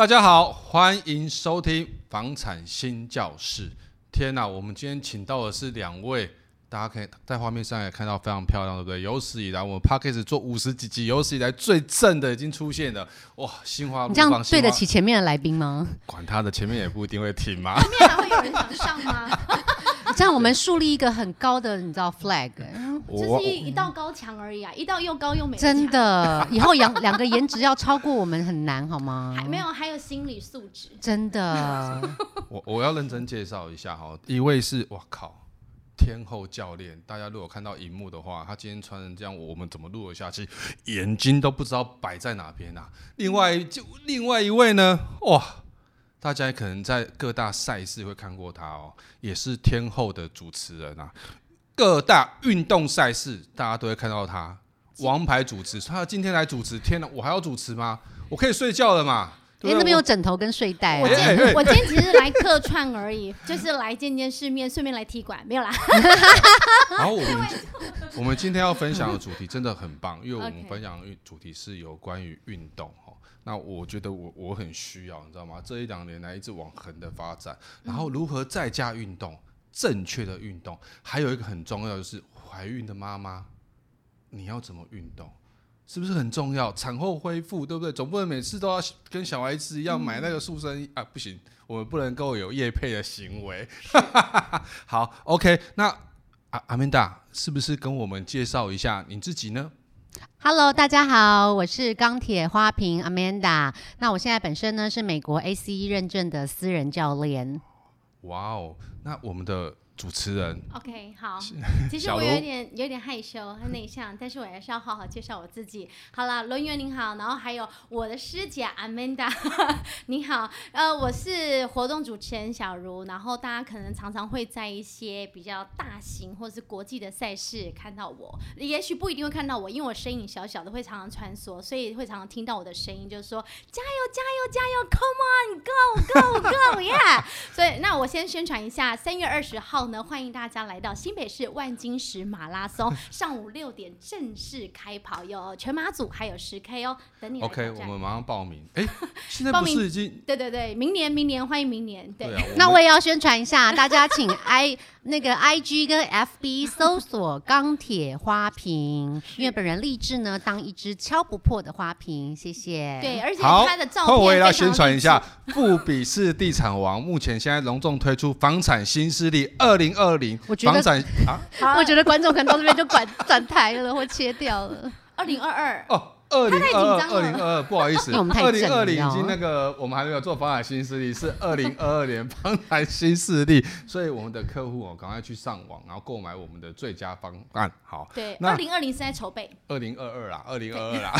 大家好，欢迎收听房产新教室。天哪，我们今天请到的是两位，大家可以在画面上也看到非常漂亮，对不对？有史以来我们 p a c k a g e 做五十几集，有史以来最正的已经出现了。哇，心花怒放，你这样对得起前面的来宾吗？管他的，前面也不一定会听嘛。前面还会有人想上吗？这样我们树立一个很高的，你知道 flag，就是一一道高墙而已啊，一道又高又美。真的，以后两两个颜值要超过我们很难，好吗？还没有，还有心理素质。真的。我我要认真介绍一下哈，一位是哇靠，天后教练。大家如果看到荧幕的话，他今天穿成这样，我们怎么录得下去？眼睛都不知道摆在哪边啊。另外就另外一位呢，哇。大家可能在各大赛事会看过他哦，也是天后的主持人啊。各大运动赛事大家都会看到他，王牌主持。他今天来主持，天哪，我还要主持吗？我可以睡觉了嘛？哎，那边有枕头跟睡袋啊。我今天我今天只是来客串而已，就是来见见世面，顺便来踢馆，没有啦。然后我们我们今天要分享的主题真的很棒，因为我们分享的主题是有关于运动。那我觉得我我很需要，你知道吗？这一两年来一直往横的发展，然后如何在家运动，正确的运动，还有一个很重要就是怀孕的妈妈，你要怎么运动，是不是很重要？产后恢复，对不对？总不能每次都要跟小孩子一样买那个塑身衣啊，不行，我们不能够有夜配的行为。好，OK，那阿阿曼达是不是跟我们介绍一下你自己呢？Hello，大家好，我是钢铁花瓶 Amanda。那我现在本身呢是美国 ACE 认证的私人教练。哇哦，那我们的。主持人，OK，好。其实我有点有点害羞，很内向，但是我还是要好好介绍我自己。好了，伦元您好，然后还有我的师姐 Amanda，你好。呃，我是活动主持人小茹，然后大家可能常常会在一些比较大型或是国际的赛事看到我，也许不一定会看到我，因为我身影小小的，会常常穿梭，所以会常常听到我的声音，就是说加油加油加油，Come on，Go Go Go，Yeah！所以那我先宣传一下，三月二十号。呢，欢迎大家来到新北市万金石马拉松，上午六点正式开跑，有全马组，还有十 K 哦，等你。OK，我们马上报名。哎，现在不是已经？对对对，明年明年欢迎明年。对，对啊，那我也要宣传一下，大家请 I 那个 IG 跟 FB 搜索钢铁花瓶，因为本人立志呢当一只敲不破的花瓶。谢谢。对，而且他的照片我也要宣传一下，富比士地产王目前现在隆重推出房产新势力二。零二零，我觉得啊，我觉得观众可能到这边就转转 台了或切掉了。二零二二哦，二零二二，二零二二，不好意思，二零二零已经那个我们还没有做房产新势力，是二零二二年 房产新势力，所以我们的客户哦，赶快去上网，然后购买我们的最佳方案。好，对，二零二零是在筹备，二零二二啦，二零二二啦。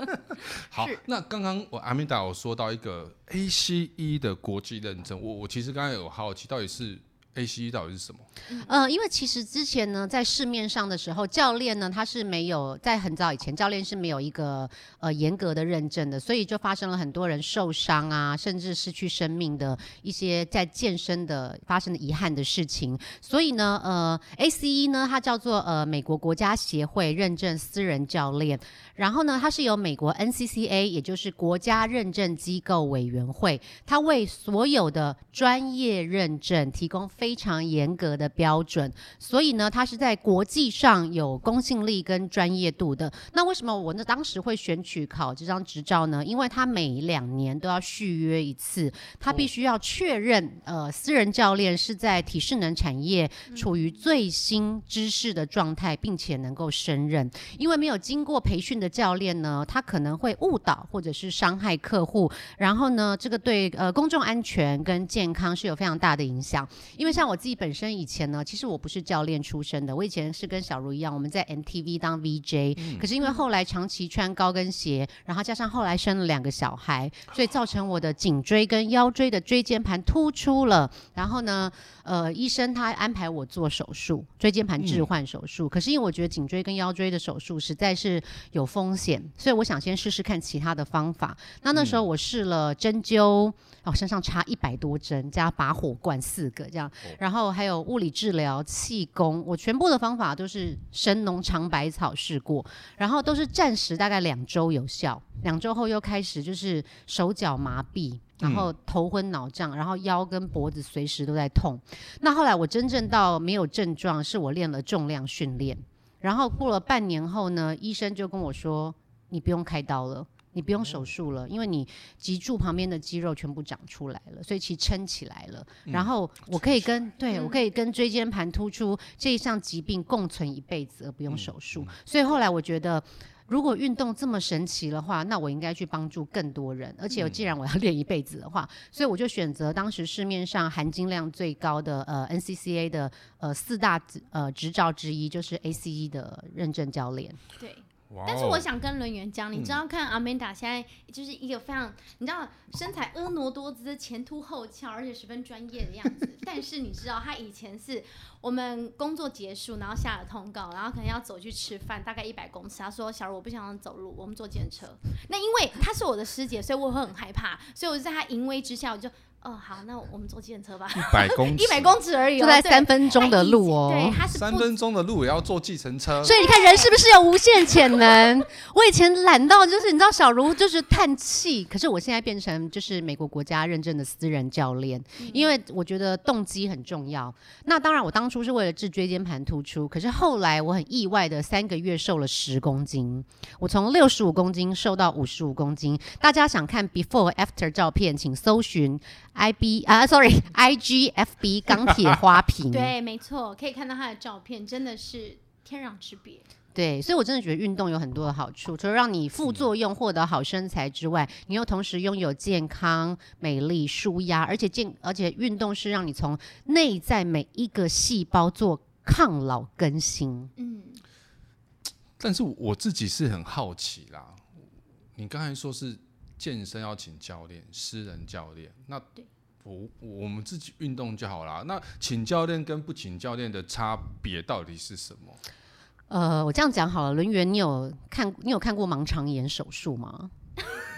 好，那刚刚我阿米达有说到一个 ACE 的国际认证，我我其实刚才有好奇，到底是。ACE 到底是什么？呃，因为其实之前呢，在市面上的时候，教练呢他是没有在很早以前，教练是没有一个呃严格的认证的，所以就发生了很多人受伤啊，甚至失去生命的一些在健身的发生的遗憾的事情。所以呢，呃，ACE 呢，它叫做呃美国国家协会认证私人教练，然后呢，它是由美国 NCCA，也就是国家认证机构委员会，它为所有的专业认证提供非常严格的标准，所以呢，它是在国际上有公信力跟专业度的。那为什么我呢当时会选取考这张执照呢？因为它每两年都要续约一次，它必须要确认呃私人教练是在体适能产业处于最新知识的状态，并且能够胜任。因为没有经过培训的教练呢，他可能会误导或者是伤害客户，然后呢，这个对呃公众安全跟健康是有非常大的影响。因为因为像我自己本身以前呢，其实我不是教练出身的，我以前是跟小茹一样，我们在 MTV 当 VJ，嗯。可是因为后来长期穿高跟鞋，然后加上后来生了两个小孩，所以造成我的颈椎跟腰椎的椎间盘突出了。然后呢，呃，医生他安排我做手术，椎间盘置换手术。嗯。可是因为我觉得颈椎跟腰椎的手术实在是有风险，所以我想先试试看其他的方法。那那时候我试了针灸，哦，身上插一百多针，加拔火罐四个这样。然后还有物理治疗、气功，我全部的方法都是神农尝百草试过，然后都是暂时大概两周有效，两周后又开始就是手脚麻痹，然后头昏脑胀，然后腰跟脖子随时都在痛。那后来我真正到没有症状，是我练了重量训练，然后过了半年后呢，医生就跟我说，你不用开刀了。你不用手术了，因为你脊柱旁边的肌肉全部长出来了，所以其实撑起来了。嗯、然后我可以跟、嗯、对我可以跟椎间盘突出这一项疾病共存一辈子而不用手术。嗯嗯、所以后来我觉得，如果运动这么神奇的话，那我应该去帮助更多人。而且既然我要练一辈子的话，所以我就选择当时市面上含金量最高的呃 NCCA 的呃四大呃执照之一，就是 ACE 的认证教练。对。但是我想跟轮圆讲，你知道看 Amanda 现在就是一个非常，你知道身材婀娜多姿、前凸后翘，而且十分专业的样子。但是你知道她以前是我们工作结束，然后下了通告，然后可能要走去吃饭，大概一百公尺。她说：“小茹，我不想走路，我们坐电车。”那因为她是我的师姐，所以我会很害怕，所以我就在她淫威之下，我就。哦，好，那我们坐计程车吧。一百公尺，一百公尺而已，就在三分钟的路哦。对，他是三分钟的路也要坐计程车。所以你看，人是不是有无限潜能？我以前懒到就是，你知道，小茹就是叹气。可是我现在变成就是美国国家认证的私人教练，因为我觉得动机很重要。那当然，我当初是为了治椎间盘突出，可是后来我很意外的三个月瘦了十公斤。我从六十五公斤瘦到五十五公斤。大家想看 before after 照片，请搜寻。I B 啊，sorry，I G F B 钢铁花瓶。对，没错，可以看到他的照片，真的是天壤之别。对，所以我真的觉得运动有很多的好处，除了让你副作用获得好身材之外，你又同时拥有健康、美丽、舒压，而且健，而且运动是让你从内在每一个细胞做抗老更新。嗯，但是我自己是很好奇啦，你刚才说是。健身要请教练，私人教练。那我我们自己运动就好啦。那请教练跟不请教练的差别到底是什么？呃，我这样讲好了，轮圆，你有看你有看过盲肠炎手术吗？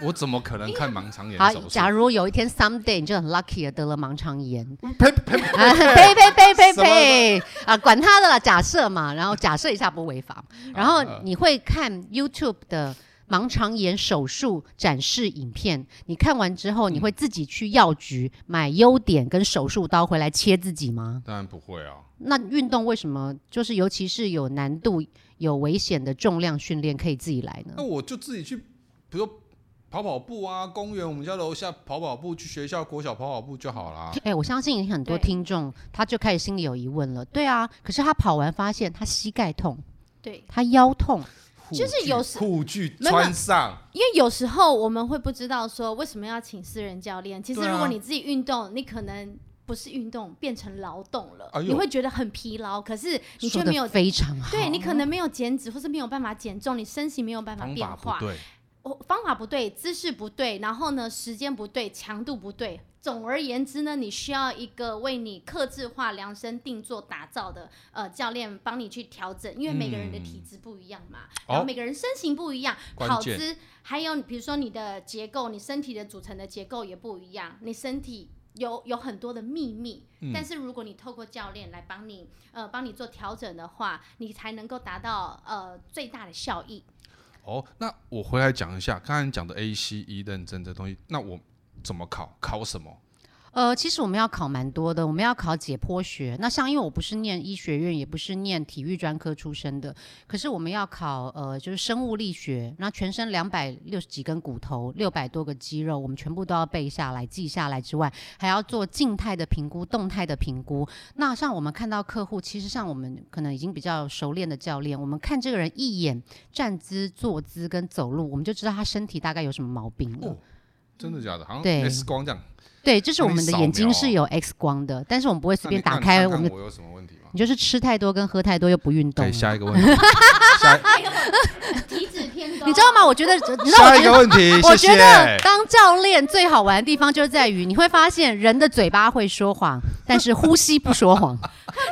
我怎么可能看盲肠炎手术？好，假如有一天 someday 你就很 lucky 的得了盲肠炎，呸呸呸呸 呸呸呸啊，管他的啦，假设嘛，然后假设一下不违法，然后你会看 YouTube 的。盲肠炎手术展示影片，你看完之后，你会自己去药局买优点跟手术刀回来切自己吗？当然不会啊。那运动为什么就是尤其是有难度、有危险的重量训练可以自己来呢？那我就自己去，比如说跑跑步啊，公园我们家楼下跑跑步，去学校国小跑跑步就好啦。哎、欸，我相信很多听众他就开始心里有疑问了。对啊，可是他跑完发现他膝盖痛，对，他腰痛。就是有时护具穿上，因为有时候我们会不知道说为什么要请私人教练。其实如果你自己运动，你可能不是运动变成劳动了，你会觉得很疲劳，可是你却没有非常好。对，你可能没有减脂，或是没有办法减重，你身形没有办法变化。对，方法不对，姿势不对，然后呢，时间不对，强度不对。总而言之呢，你需要一个为你克制化、量身定做打造的呃教练帮你去调整，因为每个人的体质不一样嘛，嗯、然后每个人身形不一样，哦、跑姿还有比如说你的结构，你身体的组成的结构也不一样，你身体有有很多的秘密，嗯、但是如果你透过教练来帮你呃帮你做调整的话，你才能够达到呃最大的效益。哦，那我回来讲一下刚才讲的 ACE 认证这东西，那我。怎么考？考什么？呃，其实我们要考蛮多的，我们要考解剖学。那像因为我不是念医学院，也不是念体育专科出身的，可是我们要考呃，就是生物力学。那全身两百六十几根骨头，六百多个肌肉，我们全部都要背下来、记下来之外，还要做静态的评估、动态的评估。那像我们看到客户，其实像我们可能已经比较熟练的教练，我们看这个人一眼站姿、坐姿跟走路，我们就知道他身体大概有什么毛病了。哦真的假的？好像 X 光这样。对，就是我们的眼睛是有 X 光的，但是我们不会随便打开我们的。我有什么问题吗？你就是吃太多跟喝太多又不运动。对，下一个问题。下一个体脂偏高。你知道吗？我觉得，你知道下一个问题。我觉得当教练最好玩的地方就是在于，你会发现人的嘴巴会说谎，但是呼吸不说谎。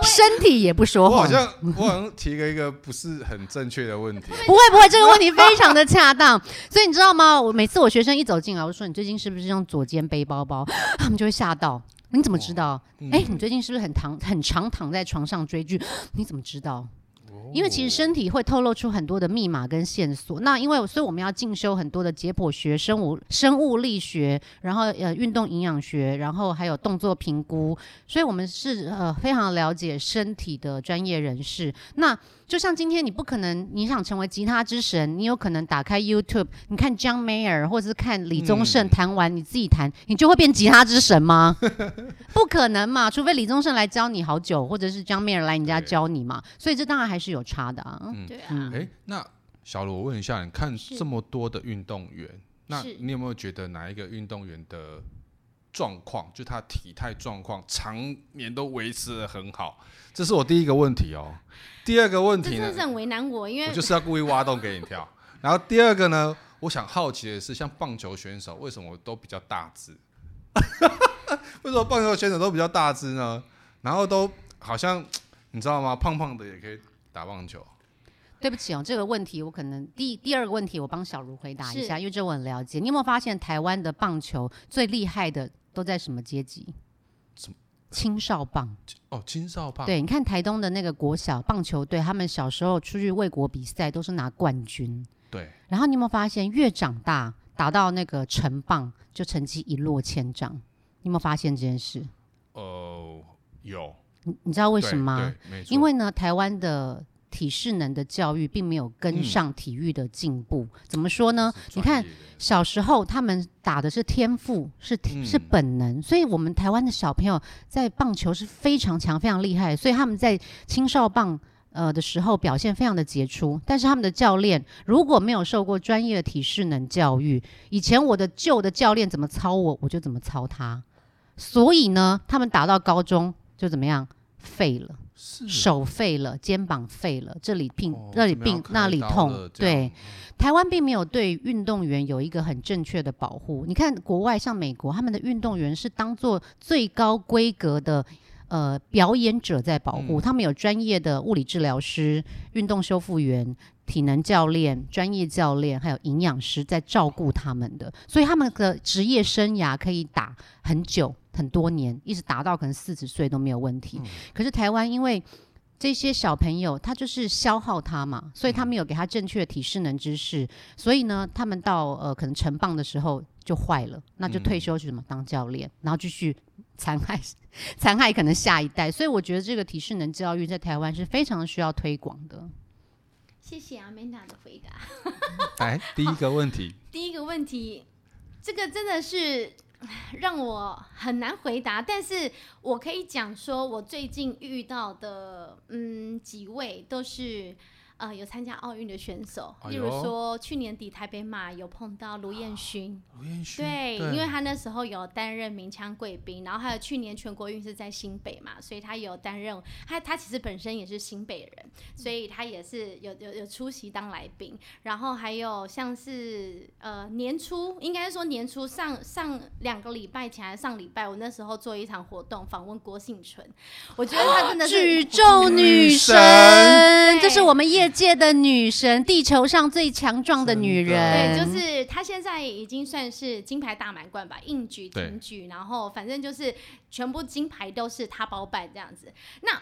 身体也不说谎。我好像我好像提了一个不是很正确的问题。不会不会，这个问题非常的恰当。所以你知道吗？我每次我学生一走进来，我说，你最近是不是用左肩背包包？他们就会吓到。你怎么知道？哎、嗯，你最近是不是很躺很常躺在床上追剧？你怎么知道？因为其实身体会透露出很多的密码跟线索。那因为所以我们要进修很多的解剖学、生物生物力学，然后呃运动营养学，然后还有动作评估。所以我们是呃非常了解身体的专业人士。那就像今天，你不可能你想成为吉他之神，你有可能打开 YouTube，你看 John Mayer 或者是看李宗盛弹完，你自己弹，你就会变吉他之神吗？不可能嘛，除非李宗盛来教你好久，或者是 John Mayer 来你家教你嘛。所以这当然还是有差的啊。嗯、对啊。哎，那小罗，我问一下，你看这么多的运动员，那你有没有觉得哪一个运动员的状况，就他体态状况，常年都维持的很好？这是我第一个问题哦。第二个问题呢，真的是很为难我，因为我就是要故意挖洞给你跳。然后第二个呢，我想好奇的是，像棒球选手为什么都比较大只？为什么棒球选手都比较大只呢？然后都好像你知道吗？胖胖的也可以打棒球。对不起哦，这个问题我可能第第二个问题我帮小茹回答一下，因为这我很了解。你有没有发现台湾的棒球最厉害的都在什么阶级？什么？青少棒哦，青少棒。对，你看台东的那个国小棒球队，他们小时候出去为国比赛都是拿冠军。对。然后你有没有发现，越长大打到那个成棒，就成绩一落千丈？你有没有发现这件事？呃，有。你你知道为什么吗？因为呢，台湾的。体适能的教育并没有跟上体育的进步，嗯、怎么说呢？你看小时候他们打的是天赋，是、嗯、是本能，所以我们台湾的小朋友在棒球是非常强、非常厉害，所以他们在青少棒呃的时候表现非常的杰出。但是他们的教练如果没有受过专业的体适能教育，以前我的旧的教练怎么操我，我就怎么操他，所以呢，他们打到高中就怎么样废了。手废了，肩膀废了，这里病，那里病，那里痛。对，台湾并没有对运动员有一个很正确的保护。你看国外，像美国，他们的运动员是当做最高规格的呃表演者在保护，嗯、他们有专业的物理治疗师、运动修复员、体能教练、专业教练，还有营养师在照顾他们的，所以他们的职业生涯可以打很久。很多年，一直达到可能四十岁都没有问题。嗯、可是台湾因为这些小朋友，他就是消耗他嘛，所以他没有给他正确的体适能知识，嗯、所以呢，他们到呃可能成棒的时候就坏了，那就退休去什么当教练，嗯、然后继续 残害残害可能下一代。所以我觉得这个体适能教育在台湾是非常需要推广的。谢谢阿曼达的回答。来，第一个问题。第一个问题，这个真的是。让我很难回答，但是我可以讲说，我最近遇到的，嗯，几位都是。呃，有参加奥运的选手，例如说去年底台北马有碰到卢彦勋，卢彦勋，对，因为他那时候有担任鸣枪贵宾，然后还有去年全国运是在新北嘛，所以他有担任，他他其实本身也是新北人，所以他也是有有有出席当来宾，然后还有像是呃年初，应该说年初上上两个礼拜前还是上礼拜，我那时候做一场活动访问郭幸存，我觉得他真的是举重女神，这是我们业界的女神，地球上最强壮的女人，对，就是她现在已经算是金牌大满贯吧，硬举、挺举，然后反正就是全部金牌都是她包办这样子。那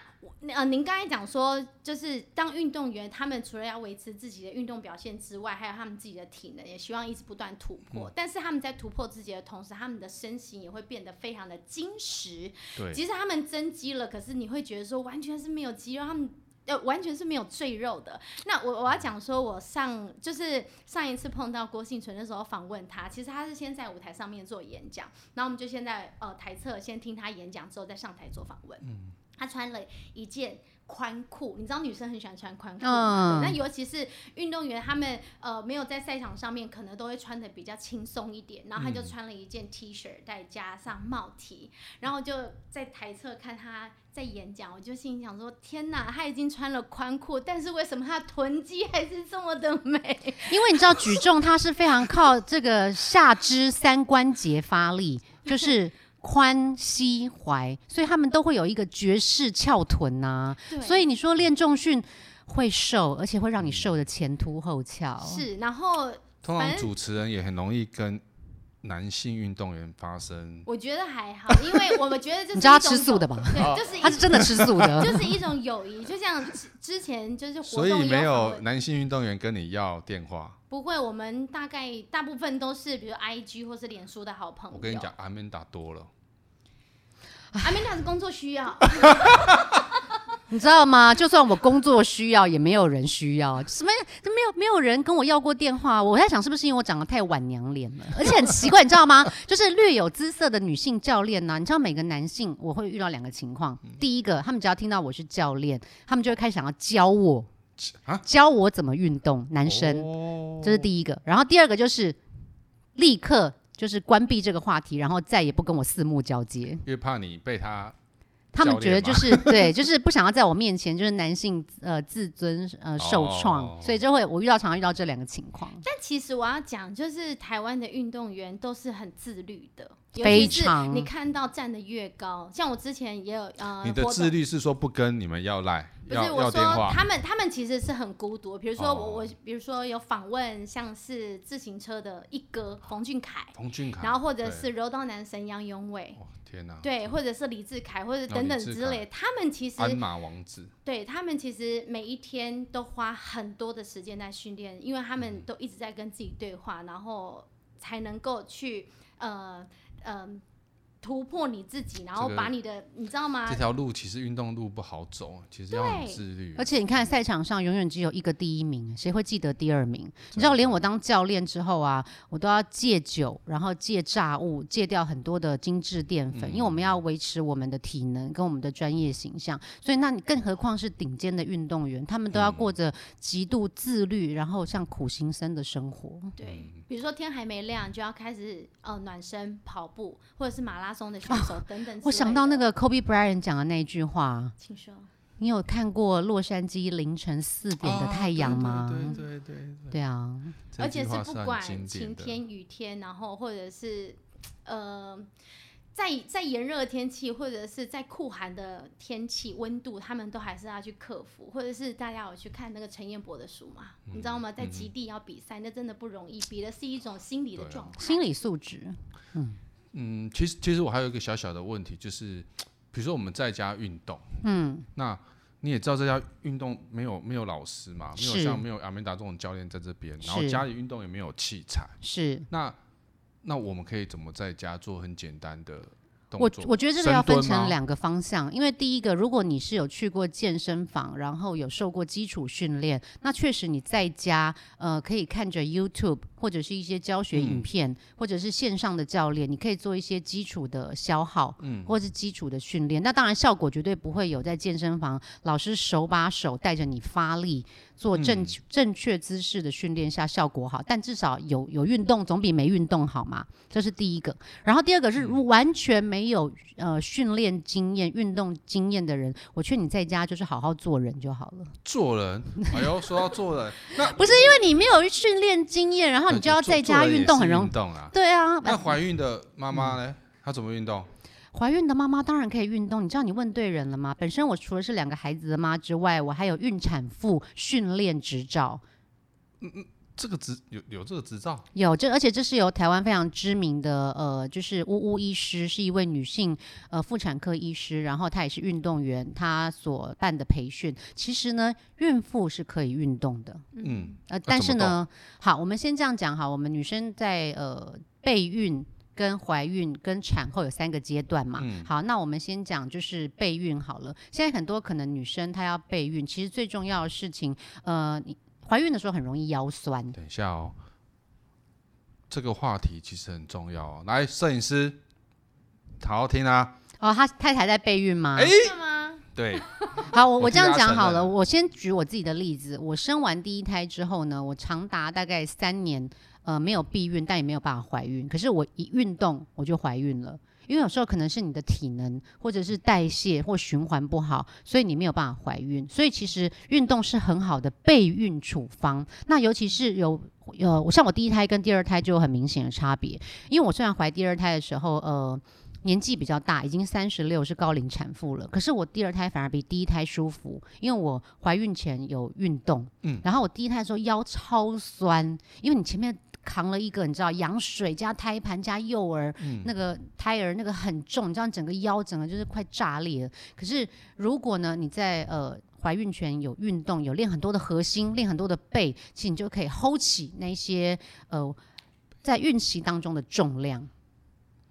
呃，您刚才讲说，就是当运动员，他们除了要维持自己的运动表现之外，还有他们自己的体能，也希望一直不断突破。嗯、但是他们在突破自己的同时，他们的身形也会变得非常的精实。对，即使他们增肌了，可是你会觉得说完全是没有肌肉，他们。呃，完全是没有赘肉的。那我我要讲说，我上就是上一次碰到郭幸存的时候访问他，其实他是先在舞台上面做演讲，然后我们就先在呃台侧先听他演讲，之后再上台做访问。嗯，他穿了一件宽裤，你知道女生很喜欢穿宽裤吗？那、嗯、尤其是运动员，他们呃没有在赛场上面，可能都会穿的比较轻松一点。然后他就穿了一件 T 恤，再加上帽 T，然后就在台侧看他。在演讲，我就心里想说：天哪，他已经穿了宽裤，但是为什么他的臀肌还是这么的美？因为你知道举重它是非常靠这个下肢三关节发力，就是髋、膝、踝，所以他们都会有一个绝世翘臀呐、啊。对所以你说练重训会瘦，而且会让你瘦的前凸后翘。是，然后通常主持人也很容易跟。男性运动员发生？我觉得还好，因为我们觉得这是你知道他吃素的吧？对，就是他是真的吃素的，就是一种友谊，就像之前就是活动。所以没有男性运动员跟你要电话？不会，我们大概大部分都是比如 IG 或是脸书的好朋友。我跟你讲，阿曼达多了，阿明达是工作需要。你知道吗？就算我工作需要，也没有人需要。什么？没有没有人跟我要过电话。我在想，是不是因为我长得太晚娘脸了？而且很奇怪，你知道吗？就是略有姿色的女性教练呢、啊。你知道，每个男性我会遇到两个情况。第一个，他们只要听到我是教练，他们就会开始想要教我，教我怎么运动。男生，这是第一个。然后第二个就是立刻就是关闭这个话题，然后再也不跟我四目交接，因为怕你被他。他们觉得就是对，就是不想要在我面前就是男性呃自尊呃受创，哦、所以就会我遇到常常遇到这两个情况。但其实我要讲，就是台湾的运动员都是很自律的，非常。你看到站得越高，像我之前也有呃，你的自律是说不跟你们要赖，不是我说他们他们其实是很孤独。比如说我、哦、我比如说有访问像是自行车的一哥冯俊凯，冯俊凯，然后或者是柔道男神杨勇伟。天呐，对，或者是李志凯，或者等等之类，他们其实鞍马王子，对他们其实每一天都花很多的时间在训练，因为他们都一直在跟自己对话，然后才能够去呃嗯。呃突破你自己，然后把你的，这个、你知道吗？这条路其实运动路不好走，其实要很自律。而且你看赛场上永远只有一个第一名，谁会记得第二名？你知道，连我当教练之后啊，我都要戒酒，然后戒炸物，戒掉很多的精致淀粉，嗯、因为我们要维持我们的体能跟我们的专业形象。所以，那你更何况是顶尖的运动员，他们都要过着极度自律，然后像苦行僧的生活。对，比如说天还没亮就要开始呃暖身、跑步，或者是马拉。的选手等等，我想到那个 Kobe Bryant 讲的那句话，请说。你有看过洛杉矶凌晨四点的太阳吗？对对对对，对啊，而且是不管晴天雨天，然后或者是呃，在在炎热的天气或者是在酷寒的天气温度，他们都还是要去克服。或者是大家有去看那个陈彦博的书吗？你知道吗？在极地要比赛，那真的不容易，比的是一种心理的状态，心理素质。嗯。嗯，其实其实我还有一个小小的问题，就是比如说我们在家运动，嗯，那你也知道在家运动没有没有老师嘛，没有像没有阿梅达这种教练在这边，然后家里运动也没有器材，是，那那我们可以怎么在家做很简单的？我我觉得这个要分成两个方向，因为第一个，如果你是有去过健身房，然后有受过基础训练，那确实你在家呃可以看着 YouTube 或者是一些教学影片，嗯、或者是线上的教练，你可以做一些基础的消耗，嗯，或是基础的训练。那当然效果绝对不会有在健身房老师手把手带着你发力。做正、嗯、正确姿势的训练下效果好，但至少有有运动总比没运动好嘛，这是第一个。然后第二个是完全没有呃训练经验、运动经验的人，我劝你在家就是好好做人就好了。做人？哎呦，说到做人，那不是因为你没有训练经验，然后你就要在家运动很容易。运动啊？对啊。那怀孕的妈妈呢？她、嗯、怎么运动？怀孕的妈妈当然可以运动，你知道你问对人了吗？本身我除了是两个孩子的妈之外，我还有孕产妇训练执照。嗯嗯，这个执有有这个执照？有这，而且这是由台湾非常知名的呃，就是呜呜医师，是一位女性呃妇产科医师，然后她也是运动员，她所办的培训。其实呢，孕妇是可以运动的。嗯，呃，但是呢，好，我们先这样讲哈，我们女生在呃备孕。跟怀孕跟产后有三个阶段嘛，嗯、好，那我们先讲就是备孕好了。现在很多可能女生她要备孕，其实最重要的事情，呃，你怀孕的时候很容易腰酸。等一下哦，这个话题其实很重要哦。来，摄影师，好好听啊。哦，他太太在备孕吗？哎、吗？对。好，我我这样讲好了，我先举我自己的例子。我生完第一胎之后呢，我长达大概三年。呃，没有避孕，但也没有办法怀孕。可是我一运动，我就怀孕了。因为有时候可能是你的体能，或者是代谢或循环不好，所以你没有办法怀孕。所以其实运动是很好的备孕处方。那尤其是有呃，我像我第一胎跟第二胎就有很明显的差别。因为我虽然怀第二胎的时候，呃。年纪比较大，已经三十六，是高龄产妇了。可是我第二胎反而比第一胎舒服，因为我怀孕前有运动，嗯，然后我第一胎的时候腰超酸，因为你前面扛了一个你知道羊水加胎盘加幼儿、嗯、那个胎儿那个很重，你知道整个腰整个就是快炸裂了。可是如果呢你在呃怀孕前有运动，有练很多的核心，练很多的背，其实你就可以 hold 起那些呃在孕期当中的重量。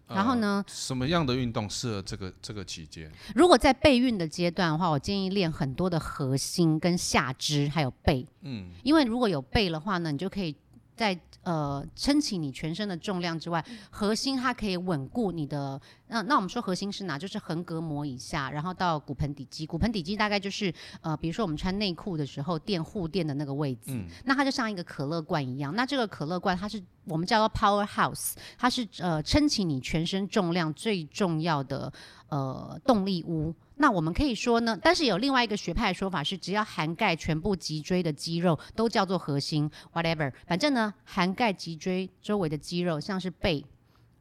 然后呢，呃、什么样的运动适合这个这个期间？如果在备孕的阶段的话，我建议练很多的核心跟下肢，还有背。嗯，因为如果有背的话呢，你就可以在呃撑起你全身的重量之外，核心它可以稳固你的。那那我们说核心是哪？就是横膈膜以下，然后到骨盆底肌。骨盆底肌大概就是呃，比如说我们穿内裤的时候垫护垫的那个位置。嗯。那它就像一个可乐罐一样。那这个可乐罐它是我们叫做 Powerhouse，它是呃撑起你全身重量最重要的呃动力屋。那我们可以说呢，但是有另外一个学派的说法是，只要涵盖全部脊椎的肌肉都叫做核心，whatever。反正呢，涵盖脊椎周围的肌肉，像是背。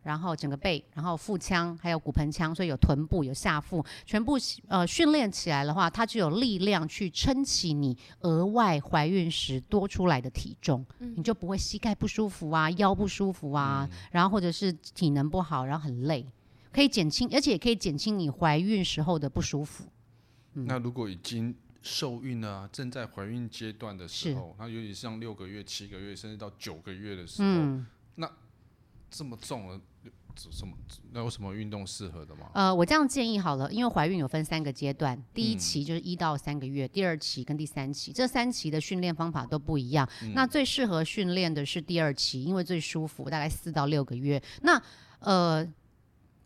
然后整个背，然后腹腔，还有骨盆腔，所以有臀部、有下腹，全部呃训练起来的话，它就有力量去撑起你额外怀孕时多出来的体重，嗯、你就不会膝盖不舒服啊、腰不舒服啊，嗯、然后或者是体能不好，然后很累，可以减轻，而且也可以减轻你怀孕时候的不舒服。嗯、那如果已经受孕了、啊，正在怀孕阶段的时候，那尤其像六个月、七个月，甚至到九个月的时候，嗯、那这么重了。什么？那有什么运动适合的吗？呃，我这样建议好了，因为怀孕有分三个阶段，第一期就是一到三个月，嗯、第二期跟第三期，这三期的训练方法都不一样。嗯、那最适合训练的是第二期，因为最舒服，大概四到六个月。那呃。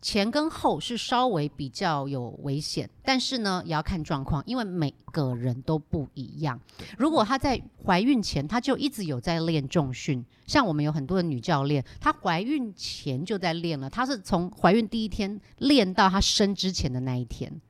前跟后是稍微比较有危险，但是呢，也要看状况，因为每个人都不一样。如果她在怀孕前，她就一直有在练重训，像我们有很多的女教练，她怀孕前就在练了，她是从怀孕第一天练到她生之前的那一天。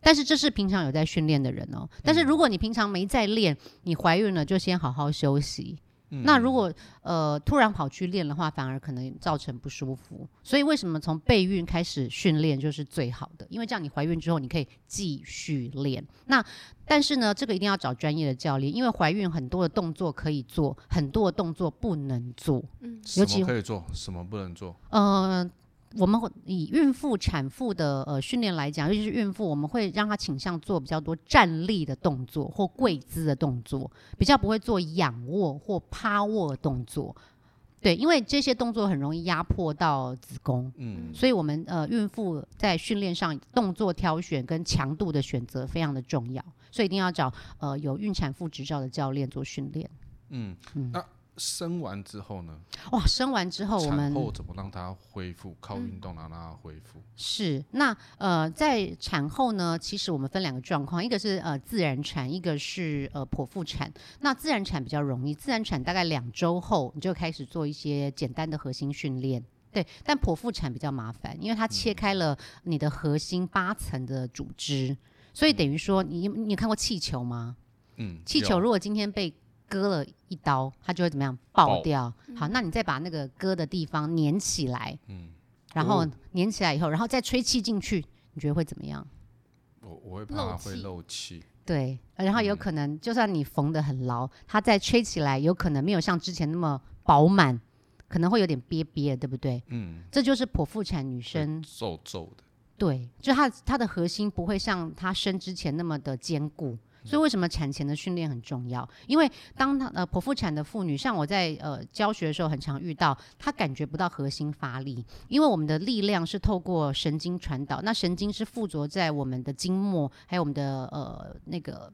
但是这是平常有在训练的人哦。但是如果你平常没在练，你怀孕了就先好好休息。嗯、那如果呃突然跑去练的话，反而可能造成不舒服。所以为什么从备孕开始训练就是最好的？因为这样你怀孕之后你可以继续练。那但是呢，这个一定要找专业的教练，因为怀孕很多的动作可以做，很多的动作不能做。嗯，尤其什么可以做，什么不能做？呃。我们会以孕妇、产妇的呃训练来讲，尤其是孕妇，我们会让她倾向做比较多站立的动作或跪姿的动作，比较不会做仰卧或趴卧的动作。对，因为这些动作很容易压迫到子宫。嗯，所以我们呃孕妇在训练上动作挑选跟强度的选择非常的重要，所以一定要找呃有孕产妇执照的教练做训练。嗯嗯。嗯生完之后呢？哇，生完之后我们产后怎么让它恢复？靠运动让它恢复。是，那呃，在产后呢，其实我们分两个状况，一个是呃自然产，一个是呃剖腹产。那自然产比较容易，自然产大概两周后你就开始做一些简单的核心训练。对，但剖腹产比较麻烦，因为它切开了你的核心八层的组织，嗯、所以等于说你你有看过气球吗？嗯，气球如果今天被割了一刀，它就会怎么样爆掉？爆好，那你再把那个割的地方粘起来，嗯，然后粘起来以后，然后再吹气进去，你觉得会怎么样？我我会怕会漏气。对，然后有可能就算你缝得很牢，它再吹起来，有可能没有像之前那么饱满，可能会有点憋憋，对不对？嗯，这就是剖腹产女生皱皱的。对，就它它的核心不会像她生之前那么的坚固。所以为什么产前的训练很重要？因为当她呃剖腹产的妇女，像我在呃教学的时候，很常遇到她感觉不到核心发力，因为我们的力量是透过神经传导，那神经是附着在我们的经络还有我们的呃那个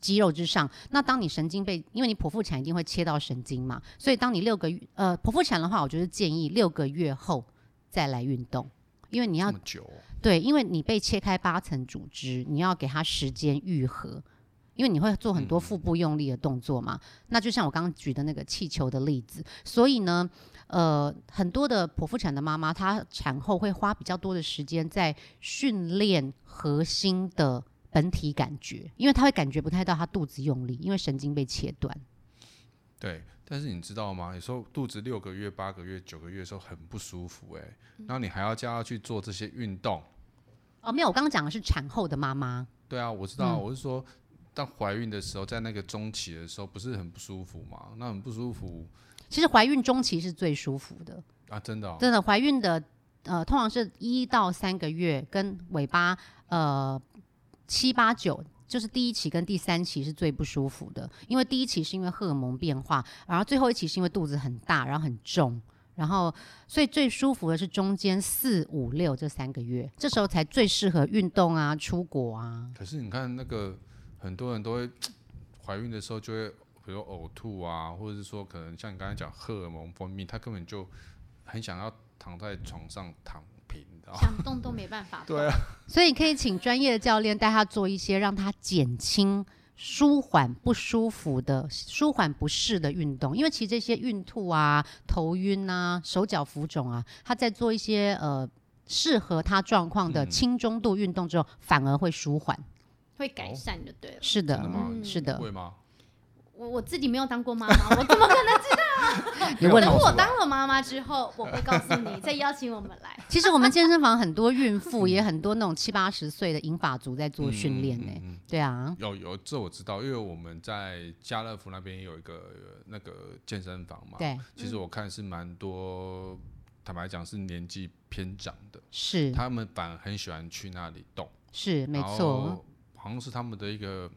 肌肉之上。那当你神经被，因为你剖腹产一定会切到神经嘛，所以当你六个月呃剖腹产的话，我就是建议六个月后再来运动，因为你要。对，因为你被切开八层组织，你要给他时间愈合，因为你会做很多腹部用力的动作嘛。嗯、那就像我刚刚举的那个气球的例子，所以呢，呃，很多的剖腹产的妈妈，她产后会花比较多的时间在训练核心的本体感觉，因为她会感觉不太到她肚子用力，因为神经被切断。对。但是你知道吗？有时候肚子六个月、八个月、九个月的时候很不舒服，哎，然后你还要叫她去做这些运动。哦，没有，我刚刚讲的是产后的妈妈。对啊，我知道，嗯、我是说，当怀孕的时候，在那个中期的时候，不是很不舒服吗？那很不舒服。其实怀孕中期是最舒服的啊，真的、哦，真的怀孕的呃，通常是一到三个月，跟尾巴呃七八九，就是第一期跟第三期是最不舒服的，因为第一期是因为荷尔蒙变化，然后最后一期是因为肚子很大，然后很重，然后所以最舒服的是中间四五六这三个月，这时候才最适合运动啊，出国啊。可是你看那个很多人都会怀孕的时候就会。比如呕吐啊，或者是说可能像你刚才讲荷尔蒙分泌，他根本就很想要躺在床上躺平，想动都没办法。对啊，所以你可以请专业的教练带他做一些让他减轻、舒缓不舒服的、舒缓不适的运动，因为其实这些孕吐啊、头晕啊、手脚浮肿啊，他在做一些呃适合他状况的轻中度运动之后，嗯、反而会舒缓，会改善就对了。是的，的是的。会吗？我我自己没有当过妈妈，我怎么可能知道？你问等我当了妈妈之后，我会告诉你，再邀请我们来。其实我们健身房很多孕妇，也很多那种七八十岁的银发族在做训练呢。对啊，有有这我知道，因为我们在家乐福那边有一个那个健身房嘛。对，其实我看是蛮多，坦白讲是年纪偏长的，是他们反而很喜欢去那里动。是没错，好像是他们的一个。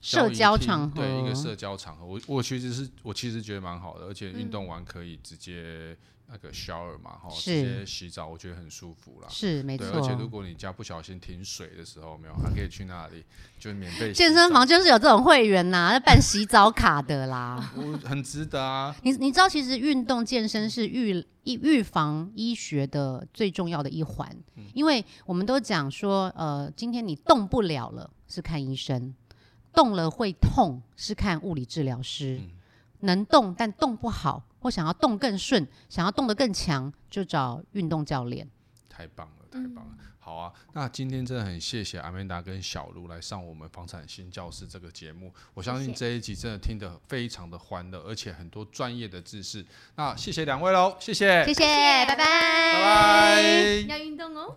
社交场合，对一个社交场合，我我其实是我其实觉得蛮好的，而且运动完可以直接那个 shower 嘛，哈、嗯，直接洗澡，我觉得很舒服啦。是没错，而且如果你家不小心停水的时候，没有还可以去那里，就免费。健身房就是有这种会员呐、啊，要办洗澡卡的啦。我很值得啊。你你知道，其实运动健身是预预防医学的最重要的一环，嗯、因为我们都讲说，呃，今天你动不了了，是看医生。动了会痛，是看物理治疗师；嗯、能动但动不好，或想要动更顺，想要动得更强，就找运动教练。太棒了，太棒了！嗯、好啊，那今天真的很谢谢阿曼达跟小卢来上我们房产新教室这个节目。我相信这一集真的听得非常的欢乐，而且很多专业的知识。那谢谢两位喽，谢谢，谢谢，拜拜，拜拜，要运动哦。